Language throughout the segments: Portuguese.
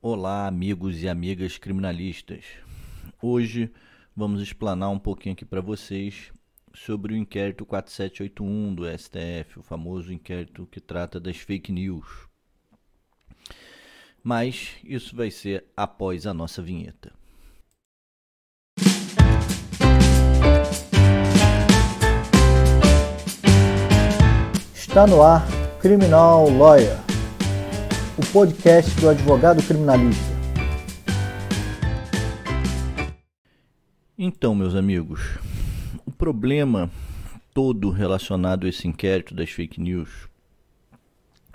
Olá, amigos e amigas criminalistas. Hoje vamos explanar um pouquinho aqui para vocês sobre o inquérito 4781 do STF, o famoso inquérito que trata das fake news. Mas isso vai ser após a nossa vinheta. Está no ar Criminal Lawyer, o podcast do advogado criminalista. Então, meus amigos, o problema todo relacionado a esse inquérito das fake news,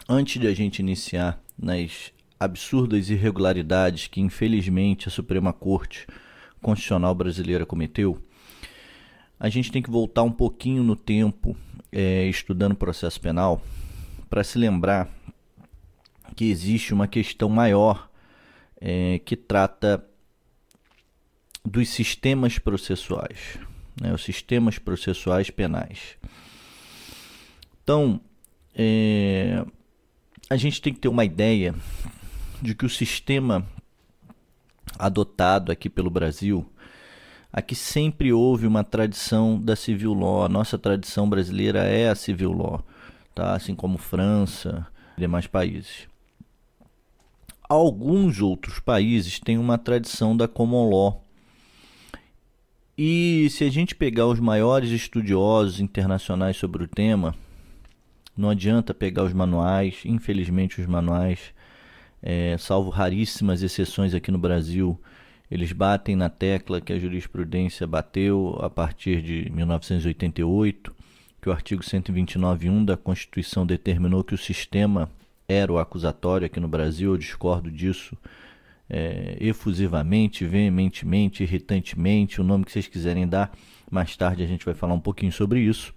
antes de a gente iniciar nas absurdas irregularidades que infelizmente a Suprema Corte Constitucional Brasileira cometeu, a gente tem que voltar um pouquinho no tempo, é, estudando processo penal, para se lembrar que existe uma questão maior é, que trata dos sistemas processuais, né, os sistemas processuais penais. Então, é, a gente tem que ter uma ideia de que o sistema adotado aqui pelo Brasil, aqui sempre houve uma tradição da civil law. A nossa tradição brasileira é a civil law, tá? assim como França e demais países. Alguns outros países têm uma tradição da common law. E se a gente pegar os maiores estudiosos internacionais sobre o tema, não adianta pegar os manuais, infelizmente os manuais, é, salvo raríssimas exceções aqui no Brasil, eles batem na tecla que a jurisprudência bateu a partir de 1988, que o artigo 129.1 da Constituição determinou que o sistema era o acusatório aqui no Brasil, eu discordo disso é, efusivamente, veementemente, irritantemente, o nome que vocês quiserem dar. Mais tarde a gente vai falar um pouquinho sobre isso.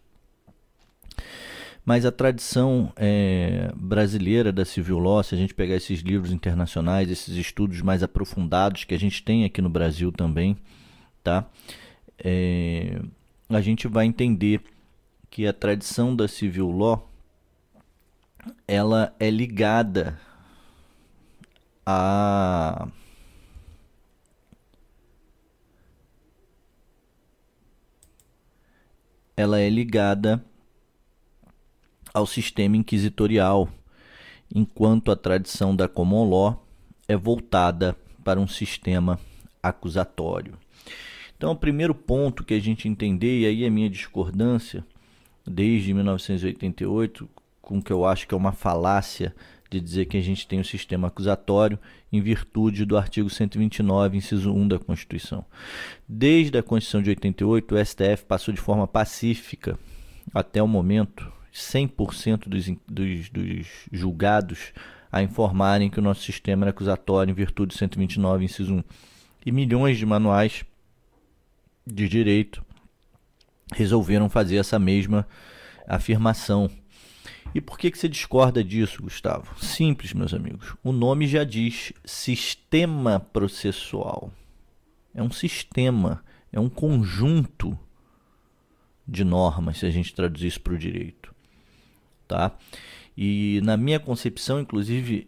Mas a tradição é, brasileira da civil law, se a gente pegar esses livros internacionais, esses estudos mais aprofundados que a gente tem aqui no Brasil também, tá? É, a gente vai entender que a tradição da civil law ela é ligada a ela é ligada ao sistema inquisitorial, enquanto a tradição da common law é voltada para um sistema acusatório. Então, o primeiro ponto que a gente entender, e aí a minha discordância, desde 1988, com que eu acho que é uma falácia de dizer que a gente tem o um sistema acusatório em virtude do artigo 129, inciso 1 da Constituição. Desde a Constituição de 88, o STF passou de forma pacífica, até o momento, 100% dos, dos, dos julgados a informarem que o nosso sistema era acusatório em virtude do 129, inciso 1. E milhões de manuais de direito resolveram fazer essa mesma afirmação e por que, que você discorda disso, Gustavo? Simples, meus amigos. O nome já diz sistema processual. É um sistema, é um conjunto de normas, se a gente traduzir isso para o direito. Tá? E na minha concepção, inclusive,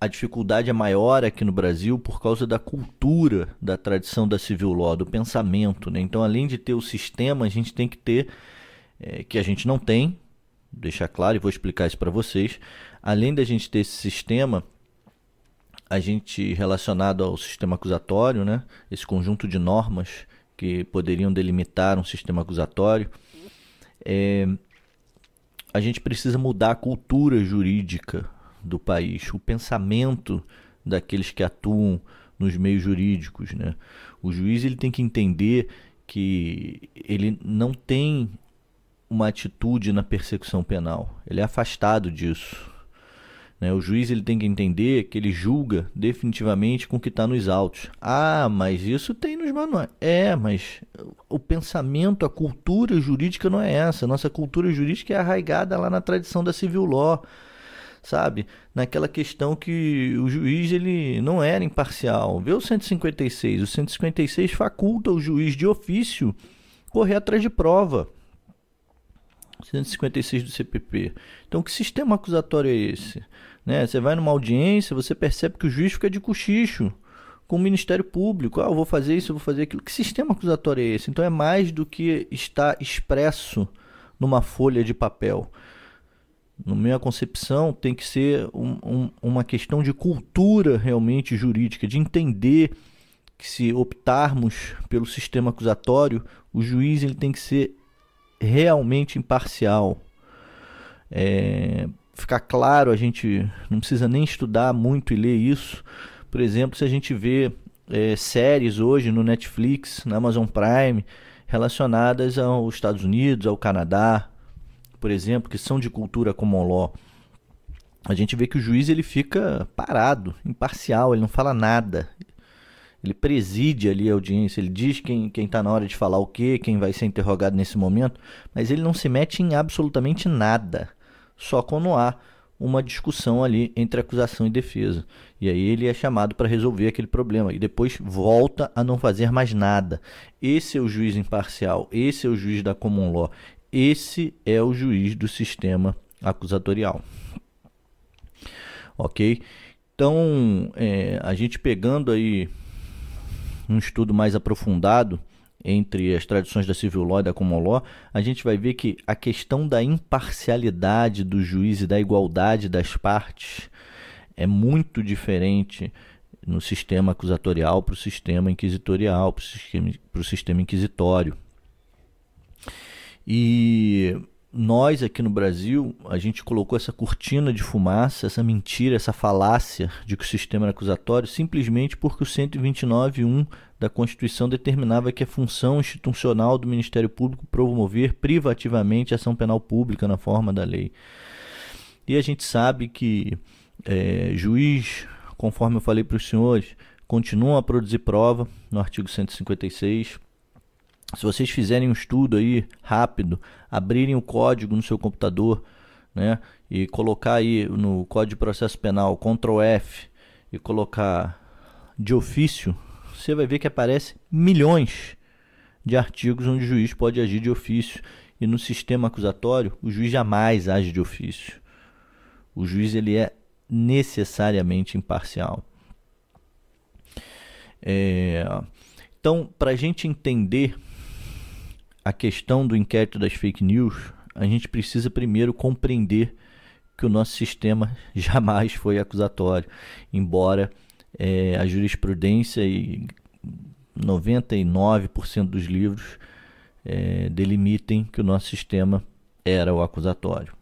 a dificuldade é maior aqui no Brasil por causa da cultura, da tradição da civil law, do pensamento. Né? Então, além de ter o sistema, a gente tem que ter, é, que a gente não tem, deixar claro e vou explicar isso para vocês. Além da gente ter esse sistema, a gente relacionado ao sistema acusatório, né, esse conjunto de normas que poderiam delimitar um sistema acusatório, é, a gente precisa mudar a cultura jurídica do país, o pensamento daqueles que atuam nos meios jurídicos. Né? O juiz ele tem que entender que ele não tem uma atitude na persecução penal. Ele é afastado disso. Né? O juiz ele tem que entender que ele julga definitivamente com o que está nos autos. Ah, mas isso tem nos manuais. É, mas o pensamento, a cultura jurídica não é essa. Nossa cultura jurídica é arraigada lá na tradição da civil law sabe? Naquela questão que o juiz ele não era imparcial. Vê o 156. O 156 faculta o juiz de ofício correr atrás de prova. 156 do CPP. Então, que sistema acusatório é esse? Né? Você vai numa audiência, você percebe que o juiz fica de cochicho com o Ministério Público. Ah, eu vou fazer isso, eu vou fazer aquilo. Que sistema acusatório é esse? Então é mais do que está expresso numa folha de papel. Na minha concepção, tem que ser um, um, uma questão de cultura realmente jurídica, de entender que se optarmos pelo sistema acusatório, o juiz ele tem que ser realmente imparcial. É, ficar claro, a gente não precisa nem estudar muito e ler isso. Por exemplo, se a gente vê é, séries hoje no Netflix, na Amazon Prime, relacionadas aos Estados Unidos, ao Canadá, por exemplo, que são de cultura common law, a gente vê que o juiz ele fica parado, imparcial, ele não fala nada. Ele preside ali a audiência, ele diz quem está na hora de falar o que, quem vai ser interrogado nesse momento, mas ele não se mete em absolutamente nada, só quando há uma discussão ali entre acusação e defesa. E aí ele é chamado para resolver aquele problema e depois volta a não fazer mais nada. Esse é o juiz imparcial, esse é o juiz da common law, esse é o juiz do sistema acusatorial. Ok? Então, é, a gente pegando aí um estudo mais aprofundado entre as tradições da civil law e da common law, a gente vai ver que a questão da imparcialidade do juiz e da igualdade das partes é muito diferente no sistema acusatorial para o sistema inquisitorial, para o sistema, sistema inquisitório. E nós aqui no Brasil, a gente colocou essa cortina de fumaça, essa mentira, essa falácia de que o sistema era acusatório, simplesmente porque o 129.1 da Constituição determinava que a função institucional do Ministério Público promover privativamente a ação penal pública na forma da lei. E a gente sabe que é, juiz, conforme eu falei para os senhores, continua a produzir prova no artigo 156 se vocês fizerem um estudo aí rápido, abrirem o código no seu computador, né, e colocar aí no Código de Processo Penal Ctrl F e colocar de ofício, você vai ver que aparece milhões de artigos onde o juiz pode agir de ofício e no sistema acusatório o juiz jamais age de ofício. O juiz ele é necessariamente imparcial. É, então, para a gente entender a questão do inquérito das fake news, a gente precisa primeiro compreender que o nosso sistema jamais foi acusatório, embora é, a jurisprudência e 99% dos livros é, delimitem que o nosso sistema era o acusatório.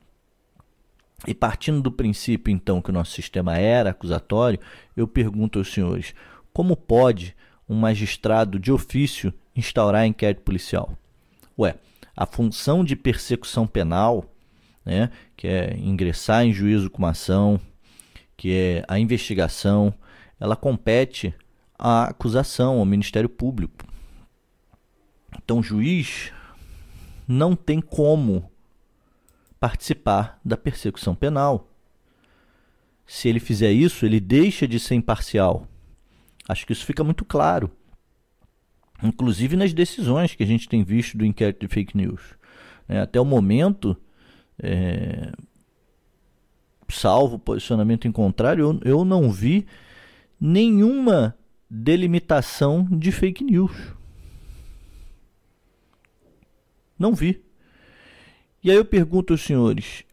E partindo do princípio, então, que o nosso sistema era acusatório, eu pergunto aos senhores: como pode um magistrado de ofício instaurar inquérito policial? Ué, a função de persecução penal, né, que é ingressar em juízo com uma ação, que é a investigação, ela compete à acusação, ao Ministério Público. Então, o juiz não tem como participar da persecução penal. Se ele fizer isso, ele deixa de ser imparcial. Acho que isso fica muito claro inclusive nas decisões que a gente tem visto do inquérito de fake news. É, até o momento, é, salvo posicionamento em contrário, eu, eu não vi nenhuma delimitação de fake news. Não vi. E aí eu pergunto aos senhores: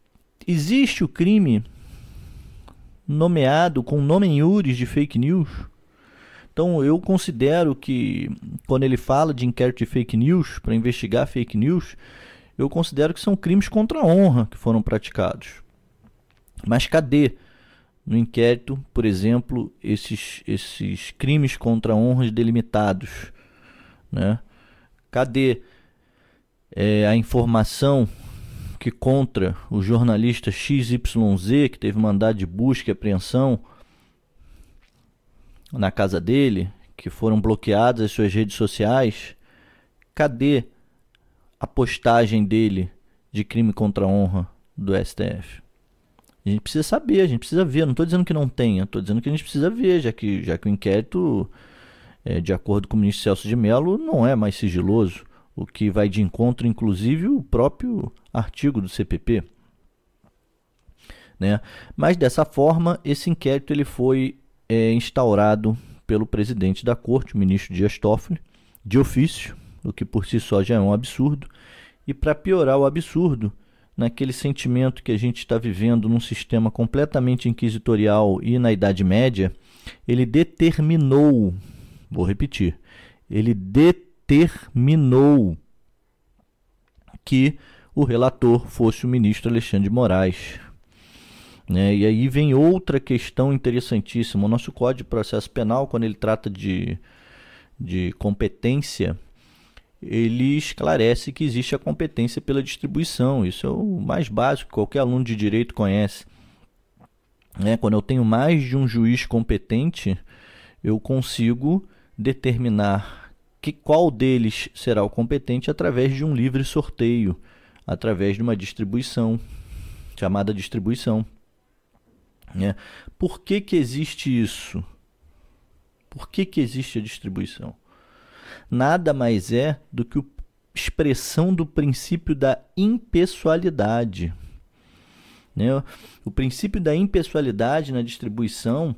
existe o crime nomeado com nome em iures de fake news? Então eu considero que quando ele fala de inquérito de fake news, para investigar fake news, eu considero que são crimes contra a honra que foram praticados. Mas cadê no inquérito, por exemplo, esses, esses crimes contra honras delimitados? Né? Cadê é, a informação que contra o jornalista XYZ, que teve mandado de busca e apreensão, na casa dele, que foram bloqueadas as suas redes sociais, cadê a postagem dele de crime contra a honra do STF? A gente precisa saber, a gente precisa ver. Não estou dizendo que não tenha, estou dizendo que a gente precisa ver, já que, já que o inquérito, é, de acordo com o ministro Celso de Mello, não é mais sigiloso, o que vai de encontro, inclusive, o próprio artigo do CPP. Né? Mas dessa forma, esse inquérito ele foi é, instaurado pelo presidente da corte, o ministro Dias Toffoli, de ofício, o que por si só já é um absurdo. E para piorar o absurdo, naquele sentimento que a gente está vivendo num sistema completamente inquisitorial e na Idade Média, ele determinou, vou repetir, ele determinou que o relator fosse o ministro Alexandre de Moraes. Né? E aí vem outra questão interessantíssima. O nosso Código de Processo Penal, quando ele trata de, de competência, ele esclarece que existe a competência pela distribuição. Isso é o mais básico que qualquer aluno de direito conhece. Né? Quando eu tenho mais de um juiz competente, eu consigo determinar que qual deles será o competente através de um livre sorteio, através de uma distribuição, chamada distribuição. Né? Por que, que existe isso? Por que, que existe a distribuição? Nada mais é do que a expressão do princípio da impessoalidade. Né? O princípio da impessoalidade na distribuição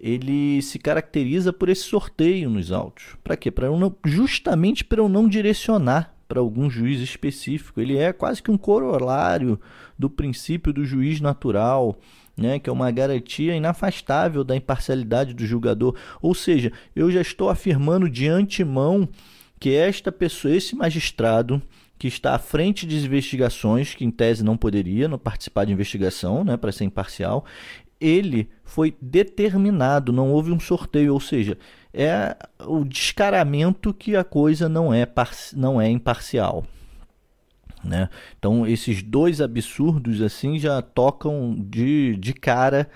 ele se caracteriza por esse sorteio nos autos. Para quê? Para justamente para eu não direcionar para algum juiz específico. Ele é quase que um corolário do princípio do juiz natural, né, que é uma garantia inafastável da imparcialidade do julgador. Ou seja, eu já estou afirmando de antemão que esta pessoa, esse magistrado, que está à frente de investigações, que em tese não poderia não participar de investigação, né, para ser imparcial, ele foi determinado, não houve um sorteio, ou seja, é o descaramento que a coisa não é, não é imparcial. Né? Então, esses dois absurdos assim já tocam de, de cara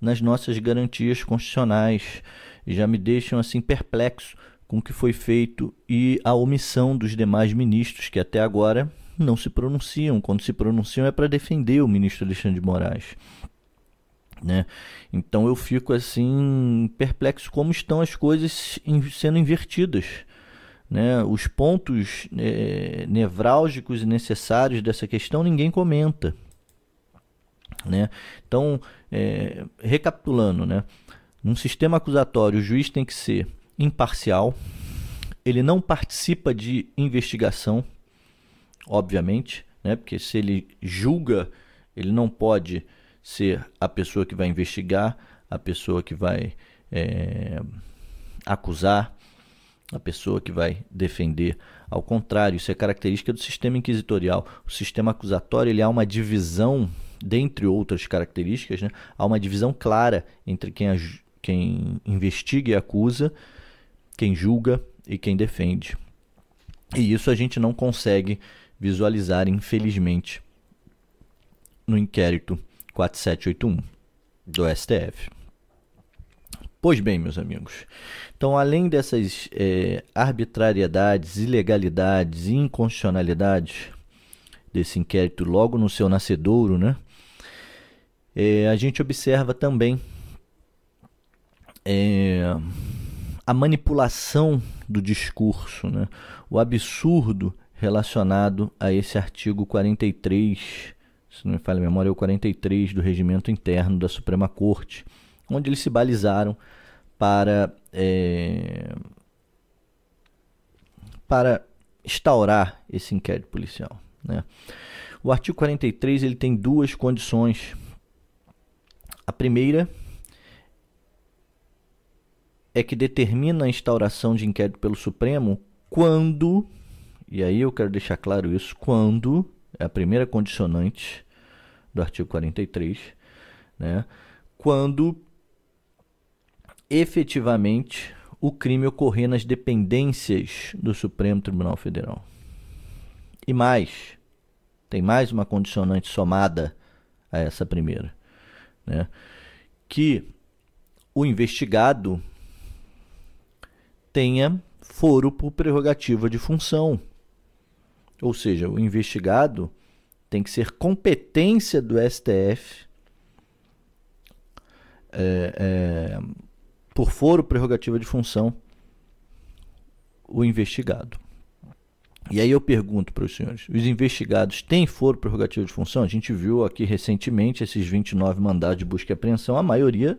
nas nossas garantias constitucionais e já me deixam assim perplexo com o que foi feito e a omissão dos demais ministros que até agora não se pronunciam. Quando se pronunciam é para defender o ministro Alexandre de Moraes. Né? Então eu fico assim perplexo como estão as coisas sendo invertidas. Né? Os pontos é, nevrálgicos e necessários dessa questão ninguém comenta. Né? Então, é, recapitulando, né? num sistema acusatório, o juiz tem que ser imparcial, ele não participa de investigação, obviamente, né? porque se ele julga, ele não pode ser a pessoa que vai investigar, a pessoa que vai é, acusar, a pessoa que vai defender. Ao contrário, isso é característica do sistema inquisitorial. O sistema acusatório ele há uma divisão, dentre outras características, né? há uma divisão clara entre quem, quem investiga e acusa, quem julga e quem defende. E isso a gente não consegue visualizar, infelizmente, no inquérito 4781 do STF. Pois bem, meus amigos, então além dessas é, arbitrariedades, ilegalidades e inconstitucionalidades desse inquérito logo no seu nascedouro, né, é, a gente observa também é, a manipulação do discurso, né, o absurdo relacionado a esse artigo 43 se não me falha a memória, é o 43 do Regimento Interno da Suprema Corte, onde eles se balizaram para, é, para instaurar esse inquérito policial. Né? O artigo 43 ele tem duas condições. A primeira é que determina a instauração de inquérito pelo Supremo quando, e aí eu quero deixar claro isso, quando é a primeira condicionante do artigo 43, né, quando efetivamente o crime ocorrer nas dependências do Supremo Tribunal Federal. E mais, tem mais uma condicionante somada a essa primeira, né, que o investigado tenha foro por prerrogativa de função. Ou seja, o investigado tem que ser competência do STF é, é, por foro prerrogativa de função o investigado. E aí eu pergunto para os senhores: os investigados têm foro prerrogativo de função? A gente viu aqui recentemente esses 29 mandados de busca e apreensão, a maioria,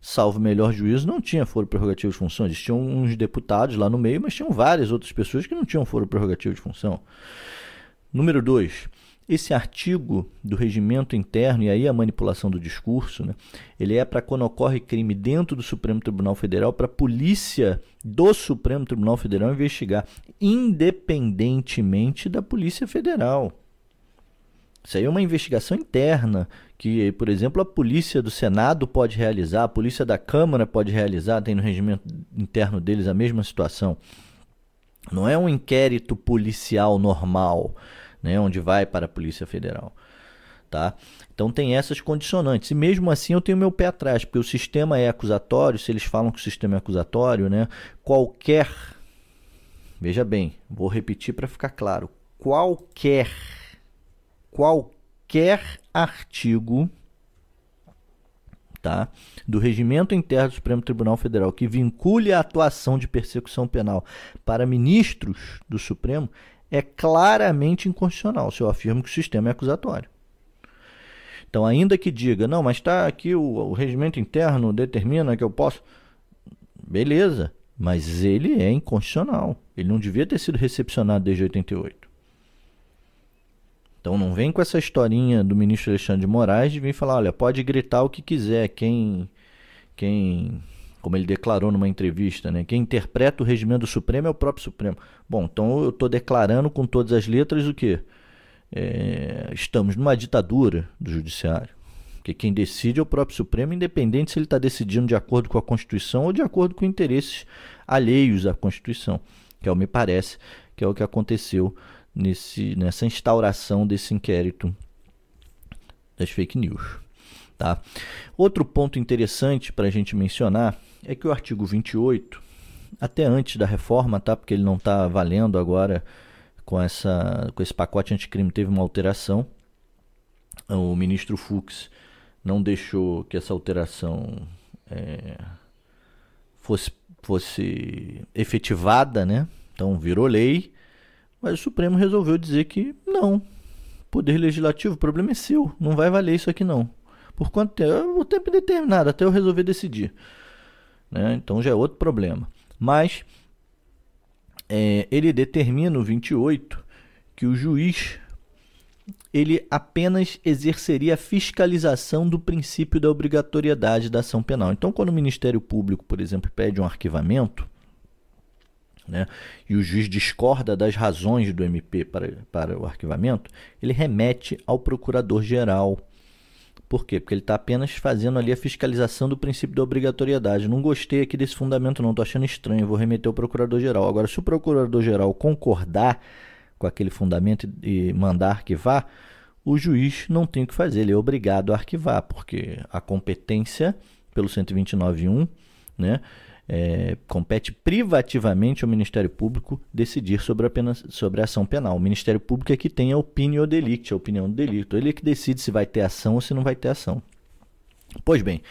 salvo melhor juízo, não tinha foro prerrogativo de função. Existiam uns deputados lá no meio, mas tinham várias outras pessoas que não tinham foro prerrogativo de função. Número 2. Esse artigo do regimento interno, e aí a manipulação do discurso, né, ele é para quando ocorre crime dentro do Supremo Tribunal Federal, para a polícia do Supremo Tribunal Federal investigar, independentemente da Polícia Federal. Isso aí é uma investigação interna que, por exemplo, a polícia do Senado pode realizar, a polícia da Câmara pode realizar, tem no regimento interno deles a mesma situação. Não é um inquérito policial normal né, onde vai para a Polícia Federal. Tá? Então tem essas condicionantes. E mesmo assim eu tenho meu pé atrás, porque o sistema é acusatório, se eles falam que o sistema é acusatório, né, qualquer Veja bem, vou repetir para ficar claro. Qualquer qualquer artigo tá, do regimento interno do Supremo Tribunal Federal que vincule a atuação de persecução penal para ministros do Supremo é claramente inconstitucional se eu afirmo que o sistema é acusatório. Então, ainda que diga, não, mas está aqui o, o regimento interno determina que eu posso. Beleza, mas ele é inconstitucional. Ele não devia ter sido recepcionado desde 88. Então não vem com essa historinha do ministro Alexandre de Moraes de vir falar, olha, pode gritar o que quiser, quem quem como ele declarou numa entrevista, né? Quem interpreta o regimento do Supremo é o próprio Supremo. Bom, então eu estou declarando com todas as letras o que? É, estamos numa ditadura do Judiciário. Porque quem decide é o próprio Supremo, independente se ele está decidindo de acordo com a Constituição ou de acordo com interesses alheios à Constituição, que é o me parece que é o que aconteceu nesse, nessa instauração desse inquérito das fake news. Tá? Outro ponto interessante para a gente mencionar é que o artigo 28, até antes da reforma, tá? Porque ele não está valendo agora com, essa, com esse pacote anticrime, teve uma alteração. O ministro Fux não deixou que essa alteração é, fosse, fosse efetivada, né? Então virou lei, mas o Supremo resolveu dizer que não. Poder Legislativo, o problema é seu, não vai valer isso aqui não. Por quanto tempo? O tempo determinado, até eu resolver decidir. Né? Então já é outro problema. Mas é, ele determina no 28 que o juiz ele apenas exerceria a fiscalização do princípio da obrigatoriedade da ação penal. Então, quando o Ministério Público, por exemplo, pede um arquivamento, né, e o juiz discorda das razões do MP para, para o arquivamento, ele remete ao procurador-geral por quê? Porque ele está apenas fazendo ali a fiscalização do princípio da obrigatoriedade. Não gostei aqui desse fundamento, não. Estou achando estranho. Vou remeter ao procurador-geral. Agora, se o procurador-geral concordar com aquele fundamento e mandar arquivar, o juiz não tem o que fazer. Ele é obrigado a arquivar, porque a competência, pelo 129.1, né? É, compete privativamente ao Ministério Público decidir sobre a, pena, sobre a ação penal. O Ministério Público é que tem a opinião delicti, a opinião do delito. Ele é que decide se vai ter ação ou se não vai ter ação. Pois bem,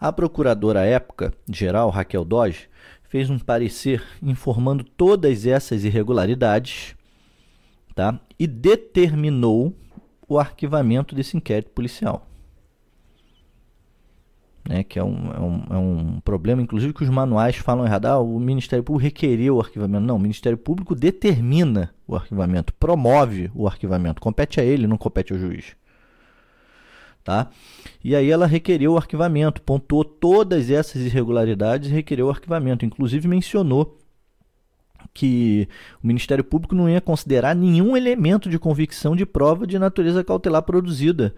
a procuradora à época, geral, Raquel Dodge, fez um parecer informando todas essas irregularidades tá? e determinou o arquivamento desse inquérito policial né, que é um, é, um, é um problema, inclusive que os manuais falam errado. Ah, o Ministério Público requeriu o arquivamento. Não, o Ministério Público determina o arquivamento, promove o arquivamento. Compete a ele, não compete ao juiz. Tá? E aí ela requeriu o arquivamento, pontuou todas essas irregularidades e requeriu o arquivamento. Inclusive mencionou que o Ministério Público não ia considerar nenhum elemento de convicção de prova de natureza cautelar produzida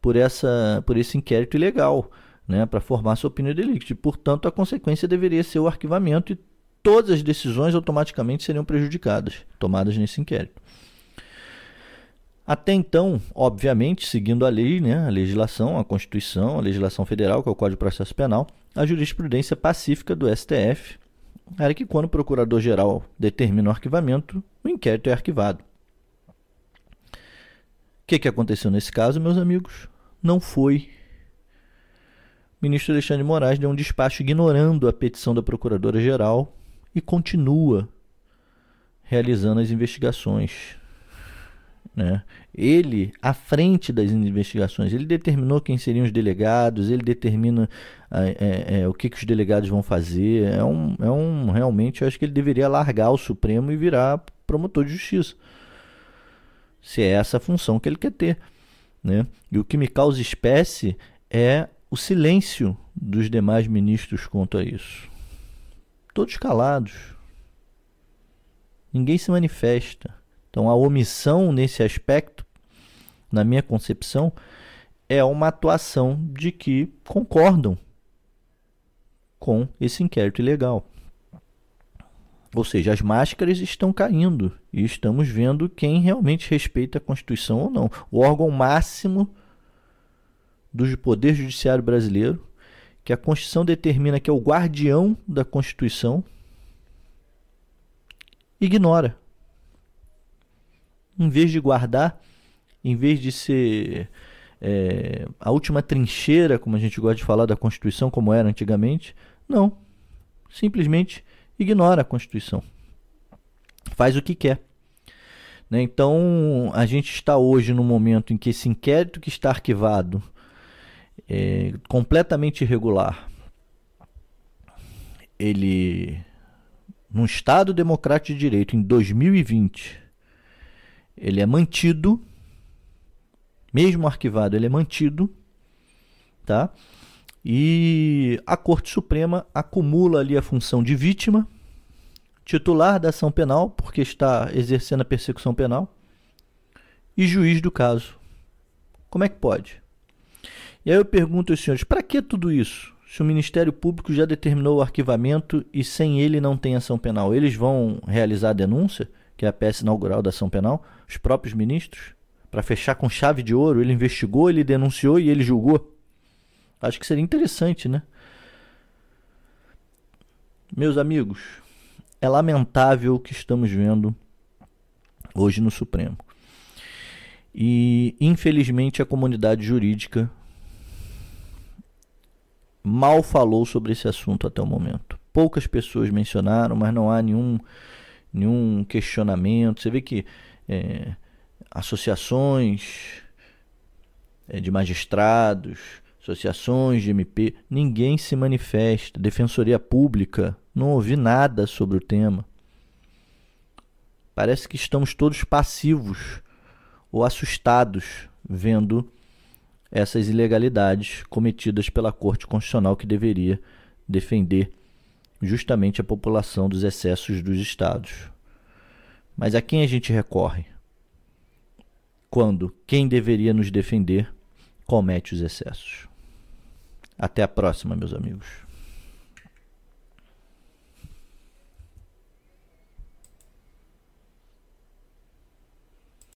por, essa, por esse inquérito ilegal né, para formar sua opinião de delito. Portanto, a consequência deveria ser o arquivamento e todas as decisões automaticamente seriam prejudicadas, tomadas nesse inquérito. Até então, obviamente, seguindo a lei, né, a legislação, a Constituição, a legislação federal, que é o Código de Processo Penal, a jurisprudência pacífica do STF era que quando o procurador-geral determina o arquivamento, o inquérito é arquivado. O que, que aconteceu nesse caso, meus amigos? Não foi ministro Alexandre de Moraes deu um despacho ignorando a petição da Procuradora-Geral e continua realizando as investigações. Né? Ele, à frente das investigações, ele determinou quem seriam os delegados, ele determina é, é, o que, que os delegados vão fazer. É um, é um realmente, eu acho que ele deveria largar o Supremo e virar promotor de justiça. Se é essa a função que ele quer ter. Né? E o que me causa espécie é o silêncio dos demais ministros quanto a isso. Todos calados. Ninguém se manifesta. Então a omissão nesse aspecto, na minha concepção, é uma atuação de que concordam com esse inquérito ilegal. Ou seja, as máscaras estão caindo e estamos vendo quem realmente respeita a Constituição ou não. O órgão máximo do Poder Judiciário brasileiro, que a Constituição determina que é o guardião da Constituição, ignora. Em vez de guardar, em vez de ser é, a última trincheira, como a gente gosta de falar da Constituição, como era antigamente, não. Simplesmente ignora a Constituição. Faz o que quer. Né? Então, a gente está hoje no momento em que esse inquérito que está arquivado é completamente irregular. Ele, num Estado democrático de direito, em 2020, ele é mantido, mesmo arquivado, ele é mantido, tá? E a Corte Suprema acumula ali a função de vítima, titular da ação penal, porque está exercendo a persecução penal, e juiz do caso. Como é que pode? E aí eu pergunto aos senhores, para que tudo isso? Se o Ministério Público já determinou o arquivamento e sem ele não tem ação penal, eles vão realizar a denúncia, que é a peça inaugural da ação penal, os próprios ministros, para fechar com chave de ouro, ele investigou, ele denunciou e ele julgou. Acho que seria interessante, né? Meus amigos, é lamentável o que estamos vendo hoje no Supremo. E, infelizmente, a comunidade jurídica mal falou sobre esse assunto até o momento. Poucas pessoas mencionaram, mas não há nenhum, nenhum questionamento. Você vê que é, associações é, de magistrados, associações de MP, ninguém se manifesta. Defensoria Pública, não ouvi nada sobre o tema. Parece que estamos todos passivos ou assustados vendo essas ilegalidades cometidas pela Corte Constitucional que deveria defender justamente a população dos excessos dos estados. Mas a quem a gente recorre? Quando quem deveria nos defender comete os excessos. Até a próxima, meus amigos.